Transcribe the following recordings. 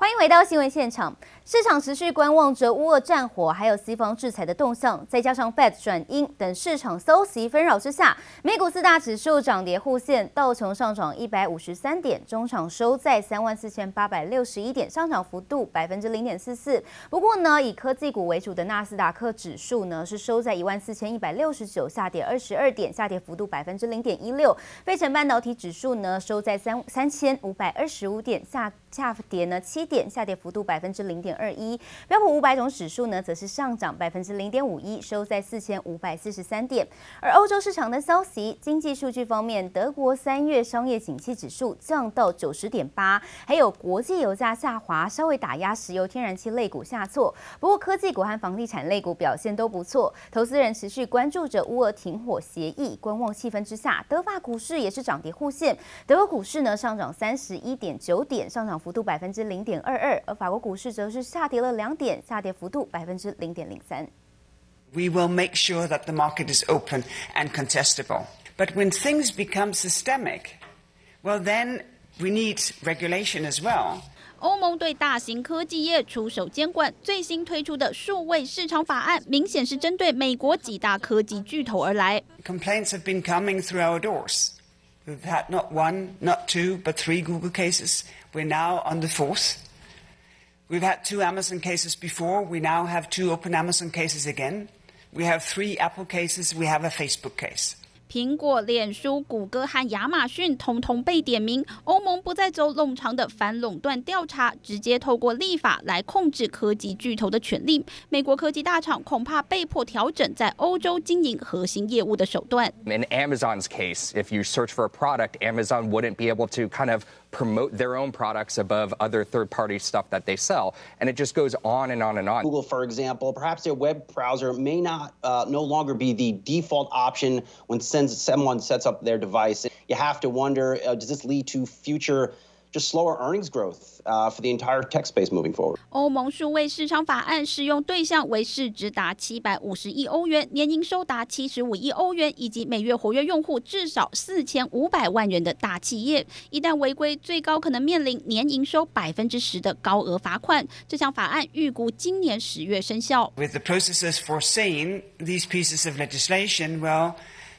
欢迎回到新闻现场。市场持续观望着乌俄战火，还有西方制裁的动向，再加上 Fed 转鹰等市场消息纷扰之下，美股四大指数涨跌互现，道琼上涨一百五十三点，中场收在三万四千八百六十一点，上涨幅度百分之零点四四。不过呢，以科技股为主的纳斯达克指数呢是收在一万四千一百六十九，下跌二十二点，下跌幅度百分之零点一六。费城半导体指数呢收在三三千五百二十五点，下下跌呢七点，下跌幅度百分之零点二一，标普五百种指数呢，则是上涨百分之零点五一，收在四千五百四十三点。而欧洲市场的消息，经济数据方面，德国三月商业景气指数降到九十点八，还有国际油价下滑，稍微打压石油天然气类股下挫。不过科技股和房地产类股表现都不错，投资人持续关注着乌俄停火协议，观望气氛之下，德法股市也是涨跌互现。德国股市呢上涨三十一点九点，上涨幅度百分之零点二二，而法国股市则是下跌了两点，下跌幅度百分之零点零三。We will make sure that the market is open and contestable. But when things become systemic, well, then we need regulation as well. 欧盟对大型科技业出手监管，最新推出的数位市场法案，明显是针对美国几大科技巨头而来。Complaints have been coming through our doors. We've had not one, not two, but three Google cases. We're now on the fourth. We've had two Amazon cases before. We now have two open Amazon cases again. We have three Apple cases. We have a Facebook case. 苹果、脸书、谷歌和亚马逊通通被点名。欧盟不再走冗长的反垄断调查，直接透过立法来控制科技巨头的权利。美国科技大厂恐怕被迫调整在欧洲经营核心业务的手段。In Amazon's case, if you search for a product, Amazon wouldn't be able to kind of promote their own products above other third-party stuff that they sell, and it just goes on and on and on. Google, for example, perhaps their web browser may not uh, no longer be the default option when someone sets up their device. You have to wonder, uh, does this lead to future just slower earnings growth uh, for the entire tech space moving forward. 欧盟数位市场法案适用对象为市值达七百五十亿欧元、年营收达七十五亿欧元以及每月活跃用户至少四千五百万人的大企业。一旦违规，最高可能面临年营收百分之十的高额罚款。这项法案预估今年十月生效。With the processes foreseeing these pieces of legislation, well,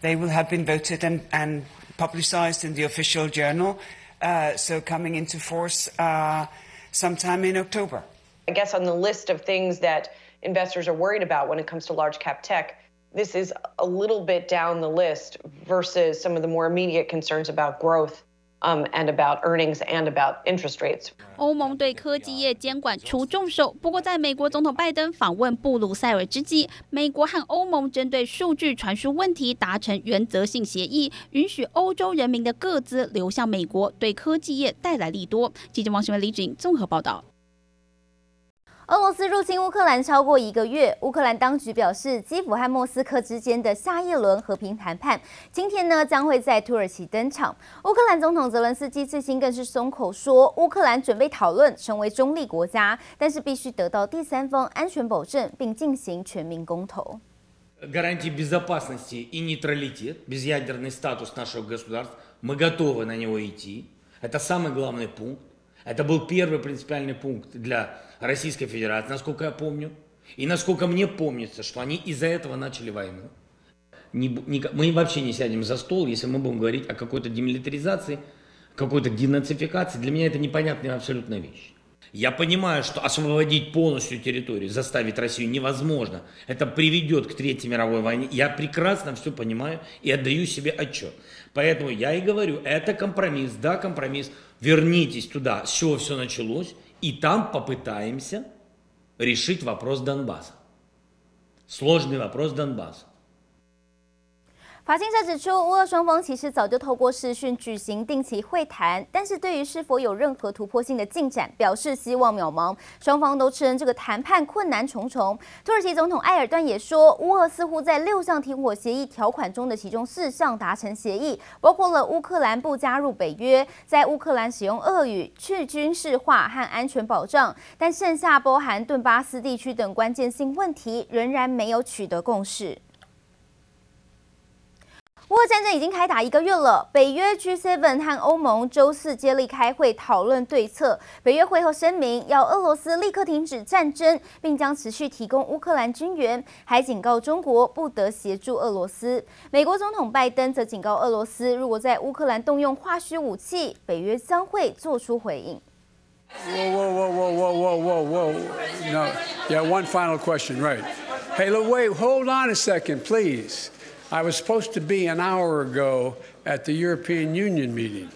they will have been voted and, and publicized in the official journal. Uh, so coming into force uh, sometime in October. I guess on the list of things that investors are worried about when it comes to large cap tech, this is a little bit down the list versus some of the more immediate concerns about growth Um, and about earnings and about interest rates. 欧盟对科技业监管出重手，不过在美国总统拜登访问布鲁塞尔之际，美国和欧盟针对数据传输问题达成原则性协议，允许欧洲人民的各资流向美国，对科技业带来利多。记者王新文、李景综合报道。俄罗斯入侵乌克兰超过一个月，乌克兰当局表示，基辅和莫斯科之间的下一轮和平谈判今天呢将会在土耳其登场。乌克兰总统泽伦斯基最新更是松口说，乌克兰准备讨论成为中立国家，但是必须得到第三方安全保证，并进行全民公投。Это был первый принципиальный пункт для Российской Федерации, насколько я помню. И насколько мне помнится, что они из-за этого начали войну. Не, не, мы вообще не сядем за стол, если мы будем говорить о какой-то демилитаризации, какой-то денацификации. Для меня это непонятная абсолютно вещь. Я понимаю, что освободить полностью территорию, заставить Россию невозможно. Это приведет к Третьей мировой войне. Я прекрасно все понимаю и отдаю себе отчет. Поэтому я и говорю, это компромисс, да, компромисс вернитесь туда, с чего все началось, и там попытаемся решить вопрос Донбасса. Сложный вопрос Донбасса. 法新社指出，乌俄双方其实早就透过视讯举行定期会谈，但是对于是否有任何突破性的进展，表示希望渺茫。双方都称这个谈判困难重重。土耳其总统埃尔段也说，乌俄似乎在六项停火协议条款中的其中四项达成协议，包括了乌克兰不加入北约，在乌克兰使用俄语、去军事化和安全保障，但剩下包含顿巴斯地区等关键性问题仍然没有取得共识。战争已经开打一个月了，北约 G7 和欧盟周四接力开会讨论对策。北约会后声明，要俄罗斯立刻停止战争，并将持续提供乌克兰军援，还警告中国不得协助俄罗斯。美国总统拜登则警告俄罗斯，如果在乌克兰动用化学武器，北约将会做出回应。Whoa, whoa, whoa, whoa, whoa, whoa, whoa, whoa. No. Yeah, one final question, right. Hey, wait, hold on a second, please. I was supposed to be an hour ago at the European Union meeting.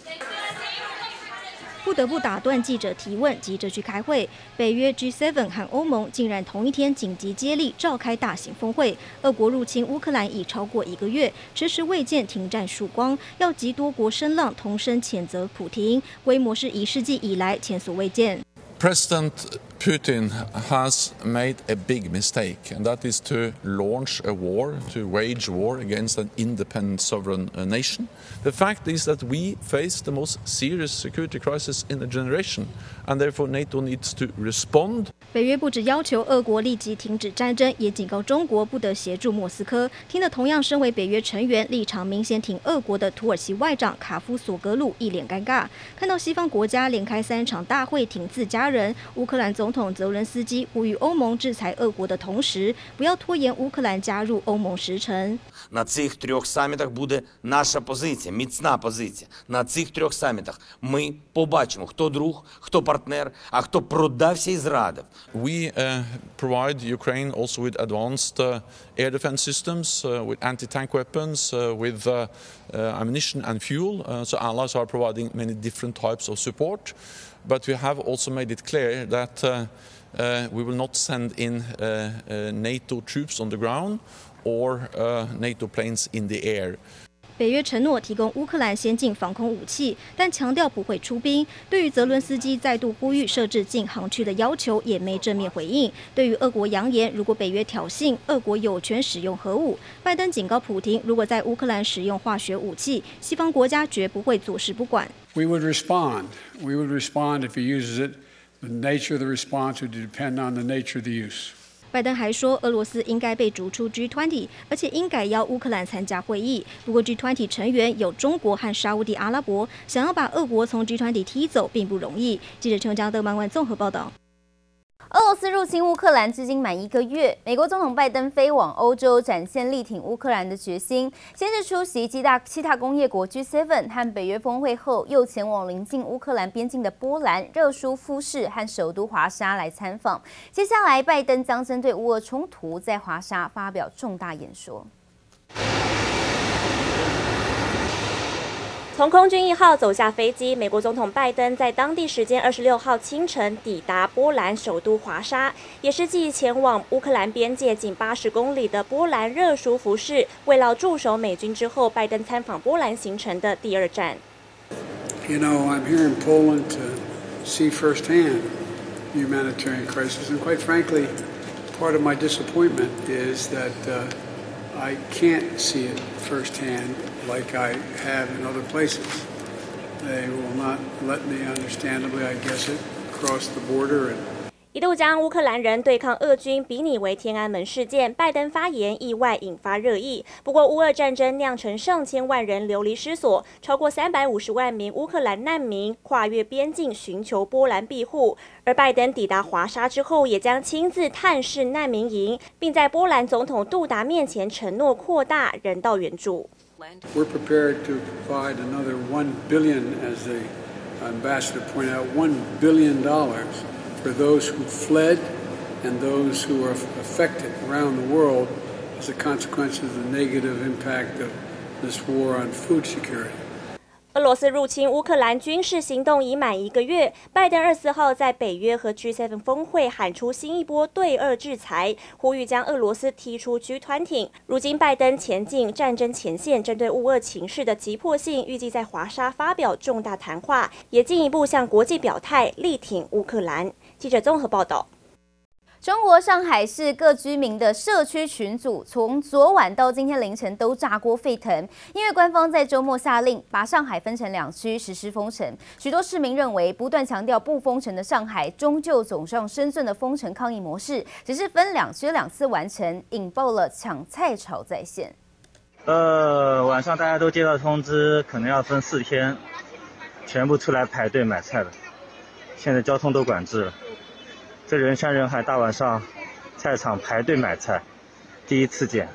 不得不打断记者提问，急着去开会。北约 G7 和欧盟竟然同一天紧急接力召开大型峰会。俄国入侵乌克兰已超过一个月，迟迟未见停战曙光，要集多国声浪同声谴责普廷，规模是一世纪以来前所未见。President Putin has made a big mistake, and that is to launch a war, to wage war against an independent sovereign uh, nation. The fact is that we face the most serious security crisis in a generation, and therefore NATO needs to respond. 北约不只要求俄国立即停止战争，也警告中国不得协助莫斯科。听得同样身为北约成员、立场明显挺俄国的土耳其外长卡夫索格鲁一脸尴尬。看到西方国家连开三场大会挺自家人，乌克兰总统泽伦斯基呼吁欧盟制裁俄国的同时，不要拖延乌克兰加入欧盟时程。На цих трьох самітах буде наша позиція, міцна позиція. На цих трьох самітах ми побачимо, хто друг, хто партнер, а хто продався і зрадив. We uh, provide Ukraine also with advanced uh, air defense systems, uh, with anti-tank weapons, uh, with uh, uh, ammunition and fuel. Uh, so allies are providing many different types of support. But we have also made it clear that uh, uh, we will not send in uh, NATO troops on the ground or NATO planes in the air. 北约承诺提供乌克兰先进防空武器，但强调不会出兵。对于泽伦斯基再度呼吁设置禁航区的要求，也没正面回应。对于俄国扬言，如果北约挑衅，俄国有权使用核武，拜登警告普亭，如果在乌克兰使用化学武器，西方国家绝不会坐视不管。We would respond. We would respond if he uses it. The nature of the response would depend on the nature of the use. 拜登还说，俄罗斯应该被逐出 G20，而且应该邀乌克兰参加会议。不过，G20 成员有中国和沙乌地阿拉伯，想要把俄国从 G20 踢走并不容易。记者陈江德曼万综合报道。俄罗斯入侵乌克兰至今满一个月，美国总统拜登飞往欧洲，展现力挺乌克兰的决心。先是出席七大七大工业国 G7 和北约峰会后，又前往临近乌克兰边境的波兰、热舒夫市和首都华沙来参访。接下来，拜登将针对乌俄冲突在华沙发表重大演说。从空军一号走下飞机，美国总统拜登在当地时间二十六号清晨抵达波兰首都华沙，也是继前往乌克兰边界仅八十公里的波兰热舒夫市，慰劳驻守美军之后，拜登参访波兰行程的第二站。You know, I'm here in Poland to see firsthand the humanitarian crisis, and quite frankly, part of my disappointment is that I can't see it firsthand. Like I have in other places, they will not let me, understandably, I guess it, cross the border. 一度将乌克兰人对抗俄军比拟为天安门事件，拜登发言意外引发热议。不过，乌俄战争酿成上千万人流离失所，超过三百五十万名乌克兰难民跨越边境寻求波兰庇护。而拜登抵达华沙之后，也将亲自探视难民营，并在波兰总统杜达面前承诺扩大人道援助。We're prepared to provide another one billion, as the ambassador pointed out, one billion dollars for those who fled and those who are affected around the world as a consequence of the negative impact of this war on food security. 俄罗斯入侵乌克兰军事行动已满一个月，拜登二十四号在北约和 G7 峰会喊出新一波对俄制裁，呼吁将俄罗斯踢出 G 团体。如今拜登前进战争前线，针对乌俄情势的急迫性，预计在华沙发表重大谈话，也进一步向国际表态力挺乌克兰。记者综合报道。中国上海市各居民的社区群组，从昨晚到今天凌晨都炸锅沸腾，因为官方在周末下令把上海分成两区实施封城。许多市民认为，不断强调不封城的上海，终究走上深圳的封城抗议模式，只是分两区两次完成，引爆了抢菜潮在线。呃，晚上大家都接到通知，可能要分四天，全部出来排队买菜了。现在交通都管制了，这人山人海，大晚上菜场排队买菜，第一次见。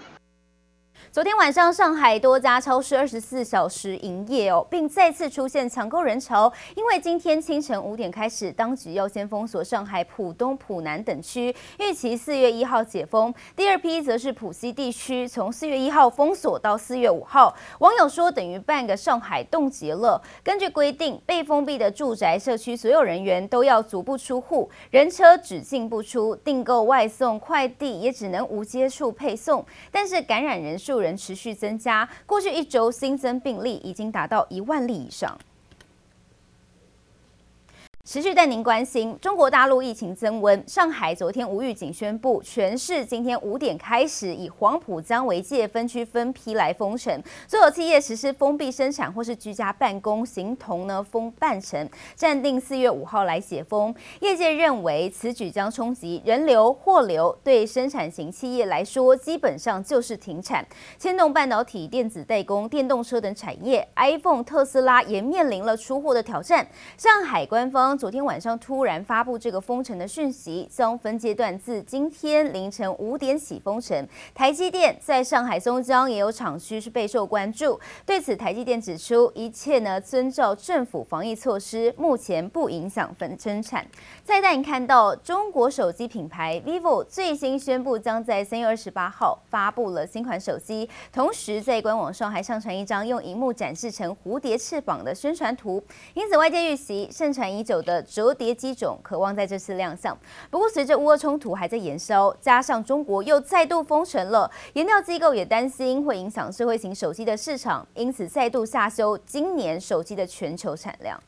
昨天晚上，上海多家超市二十四小时营业哦，并再次出现抢购人潮。因为今天清晨五点开始，当局要先封锁上海浦东、浦南等区，预期四月一号解封。第二批则是浦西地区，从四月一号封锁到四月五号。网友说，等于半个上海冻结了。根据规定，被封闭的住宅社区所有人员都要足不出户，人车只进不出，订购外送快递也只能无接触配送。但是感染人数人持续增加，过去一周新增病例已经达到一万例以上。持续带您关心中国大陆疫情增温。上海昨天无预警宣布，全市今天五点开始以黄浦江为界分区分批来封城，所有企业实施封闭生产或是居家办公，形同呢封半城，暂定四月五号来解封。业界认为此举将冲击人流、货流，对生产型企业来说基本上就是停产。牵动半导体、电子代工、电动车等产业，iPhone、特斯拉也面临了出货的挑战。上海官方。昨天晚上突然发布这个封城的讯息，将分阶段自今天凌晨五点起封城。台积电在上海松江也有厂区是备受关注。对此，台积电指出，一切呢遵照政府防疫措施，目前不影响分生产。再带你看到中国手机品牌 vivo 最新宣布，将在三月二十八号发布了新款手机，同时在官网上还上传一张用荧幕展示成蝴蝶翅膀的宣传图。因此，外界预期盛传已久。的折叠机种渴望在这次亮相，不过随着乌俄冲突还在延烧，加上中国又再度封城了，研调机构也担心会影响智慧型手机的市场，因此再度下修今年手机的全球产量。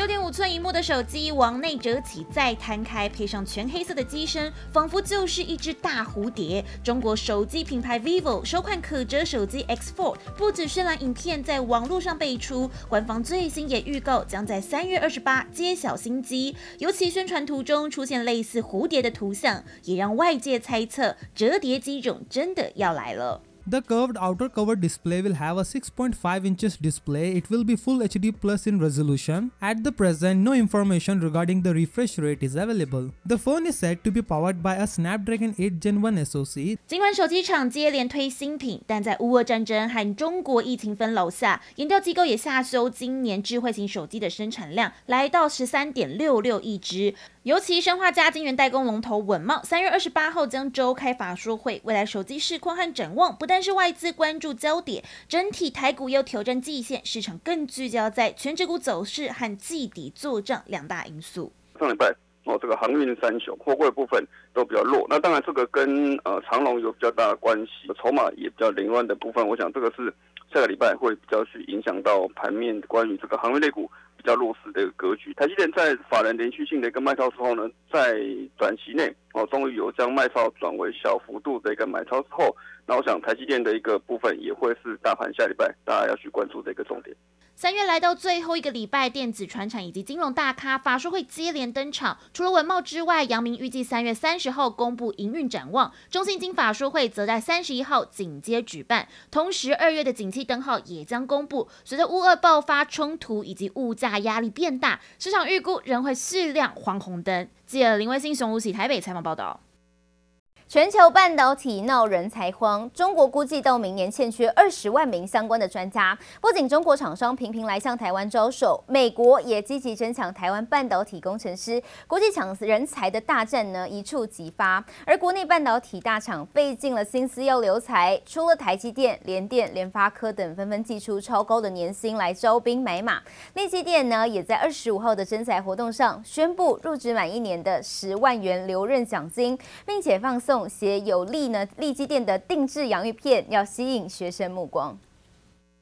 六点五寸萤幕的手机往内折起再摊开，配上全黑色的机身，仿佛就是一只大蝴蝶。中国手机品牌 vivo 首款可折手机 X4 不止渲染影片在网络上被出，官方最新也预告将在三月二十八揭晓新机。尤其宣传图中出现类似蝴蝶的图像，也让外界猜测折叠机种真的要来了。The curved outer cover display will have a 6.5 inches display. It will be full HD plus in resolution. At the present, no information regarding the refresh rate is available. The phone is said to be powered by a Snapdragon 8 Gen 1 SoC. 尽管手机厂接连推新品，但在乌俄战争和中国疫情纷扰下，研调机构也下修今年智慧型手机的生产量，来到十三点六六亿只。 尤其生化家晶圆代工龙头稳懋，三月二十八号将召开法说会，未来手机市况和展望不但是外资关注焦点，整体台股又挑战季线，市场更聚焦在权值股走势和季底做账两大因素。上礼拜哦，这个航运三雄货柜部分都比较弱，那当然这个跟呃长龙有比较大的关系，筹码也比较凌乱的部分，我想这个是下个礼拜会比较去影响到盘面关于这个航运类股。比较弱势的一个格局。台积电在法人连续性的一个卖超之后呢，在短期内哦，终于有将卖超转为小幅度的一个买超之后，那我想台积电的一个部分也会是大盘下礼拜大家要去关注的一个重点。三月来到最后一个礼拜，电子、传产以及金融大咖法说会接连登场。除了文茂之外，阳明预计三月三十号公布营运展望。中信金法说会则在三十一号紧接举办。同时，二月的景气灯号也将公布。随着乌俄爆发冲突以及物价压力变大，市场预估仍会续亮黄红灯。记者林威信、熊如喜台北采访报道。全球半导体闹人才荒，中国估计到明年欠缺二十万名相关的专家。不仅中国厂商频频来向台湾招手，美国也积极争抢台湾半导体工程师，国际抢人才的大战呢一触即发。而国内半导体大厂费尽了心思要留才，除了台积电、联电、联发科等纷纷祭出超高的年薪来招兵买马，内积电呢也在二十五号的征才活动上宣布入职满一年的十万元留任奖金，并且放送。写有利呢，利基店的定制洋芋片要吸引学生目光。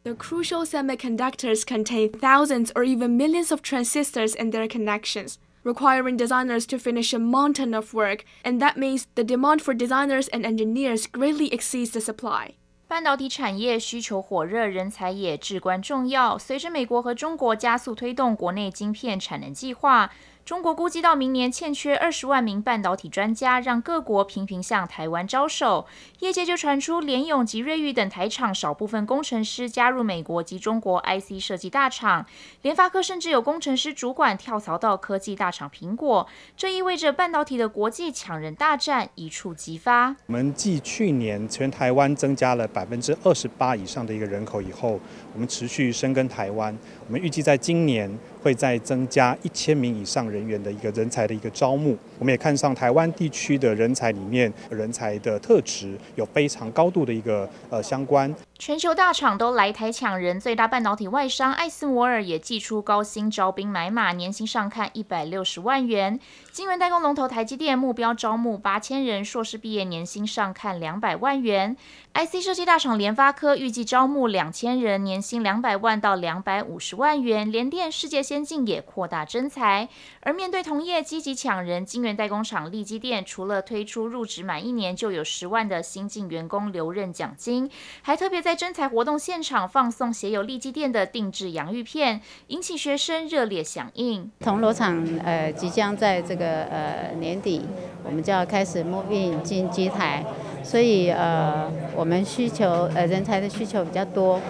The crucial semiconductors contain thousands or even millions of transistors and their connections, requiring designers to finish a mountain of work, and that means the demand for designers and engineers greatly exceeds the supply. 半导体产业需求火热，人才也至关重要。随着美国和中国加速推动国内晶片产能计划。中国估计到明年欠缺二十万名半导体专家，让各国频频向台湾招手。业界就传出联咏及瑞昱等台厂少部分工程师加入美国及中国 IC 设计大厂，联发科甚至有工程师主管跳槽到科技大厂苹果。这意味着半导体的国际抢人大战一触即发。我们继去年全台湾增加了百分之二十八以上的一个人口以后，我们持续深耕台湾。我们预计在今年会再增加一千名以上人员的一个人才的一个招募。我们也看上台湾地区的人才里面，人才的特质有非常高度的一个呃相关。全球大厂都来台抢人，最大半导体外商艾斯摩尔也祭出高薪招兵买马，年薪上看一百六十万元。晶圆代工龙头台积电目标招募八千人，硕士毕业年薪上看两百万元。IC 设计大厂联发科预计招募两千人，年薪两百万到两百五十万元。联电、世界先进也扩大征才。而面对同业积极抢人，晶圆代工厂力积电除了推出入职满一年就有十万的新进员工留任奖金，还特别在在征才活动现场放送写有力积电的定制洋芋片，引起学生热烈响应。铜锣厂呃即将在这个呃年底，我们就要开始 move in 进机台。所以呃，我们需求呃人才的需求比较多。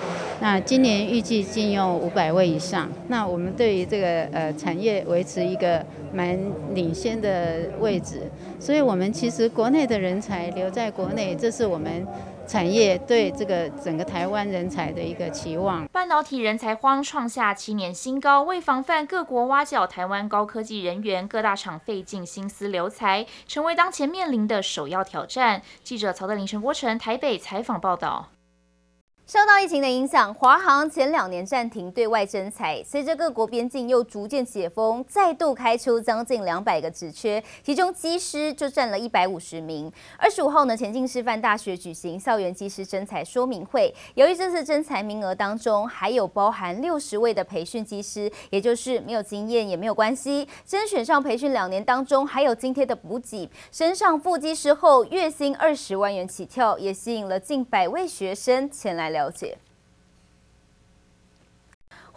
那今年预计进用五百位以上。那我们对于这个呃产业维持一个蛮领先的位置。所以我们其实国内的人才留在国内，这是我们。产业对这个整个台湾人才的一个期望。半导体人才荒创下七年新高，为防范各国挖角台湾高科技人员，各大厂费尽心思留才，成为当前面临的首要挑战。记者曹德林、陈波成台北采访报道。受到疫情的影响，华航前两年暂停对外征才，随着各国边境又逐渐解封，再度开出将近两百个职缺，其中机师就占了一百五十名。二十五号呢，前进师范大学举行校园机师征才说明会，由于这次征才名额当中还有包含六十位的培训机师，也就是没有经验也没有关系，甄选上培训两年当中还有津贴的补给，升上副机师后月薪二十万元起跳，也吸引了近百位学生前来了解。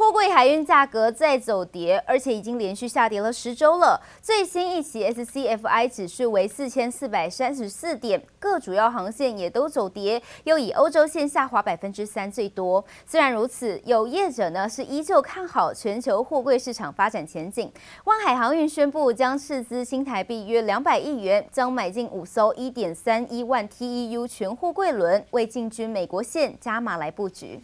货柜海运价格再走跌，而且已经连续下跌了十周了。最新一期 SCFI 指数为四千四百三十四点，各主要航线也都走跌，又以欧洲线下滑百分之三最多。虽然如此，有业者呢是依旧看好全球货柜市场发展前景。万海航运宣布将斥资新台币约两百亿元，将买进五艘一点三一万 TEU 全货柜轮，为进军美国线加码来布局。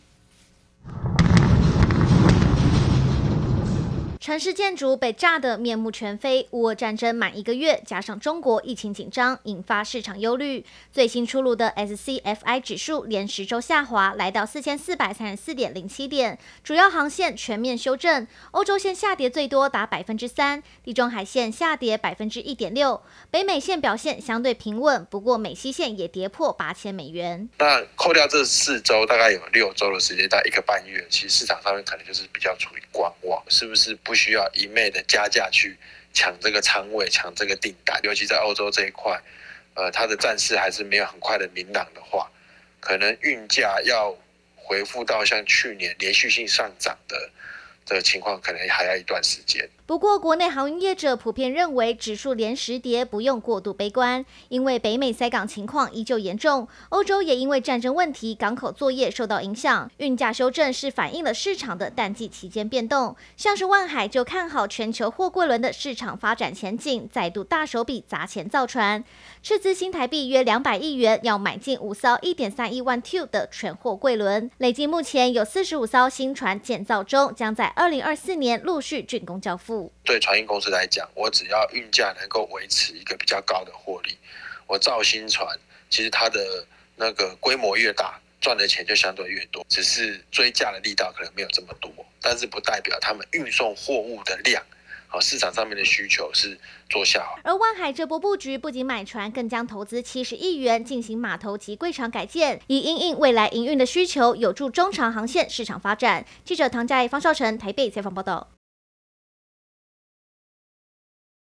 城市建筑被炸得面目全非，乌俄战争满一个月，加上中国疫情紧张，引发市场忧虑。最新出炉的 SCFI 指数连十周下滑，来到四千四百三十四点零七点，主要航线全面修正。欧洲线下跌最多，达百分之三；地中海线下跌百分之一点六；北美线表现相对平稳，不过美西线也跌破八千美元。那扣掉这四周，大概有六周的时间，大概一个半月，其实市场上面可能就是比较处于观望，是不是不？需要一昧的加价去抢这个仓位、抢这个订单，尤其在欧洲这一块，呃，它的战事还是没有很快的明朗的话，可能运价要回复到像去年连续性上涨的的情况，可能还要一段时间。不过，国内航运业者普遍认为，指数连十跌不用过度悲观，因为北美塞港情况依旧严重，欧洲也因为战争问题，港口作业受到影响，运价修正是反映了市场的淡季期间变动。像是万海就看好全球货柜轮的市场发展前景，再度大手笔砸钱造船，斥资新台币约两百亿元，要买进五艘一点三一万 T 的全货柜轮，累计目前有四十五艘新船建造中，将在二零二四年陆续竣工交付。对船运公司来讲，我只要运价能够维持一个比较高的获利，我造新船，其实它的那个规模越大，赚的钱就相对越多。只是追价的力道可能没有这么多，但是不代表他们运送货物的量，好市场上面的需求是做下滑。而万海这波布局不仅买船，更将投资七十亿元进行码头及柜场改建，以应应未来营运的需求，有助中长航线市场发展。记者唐佳怡、方少成台北采访报道。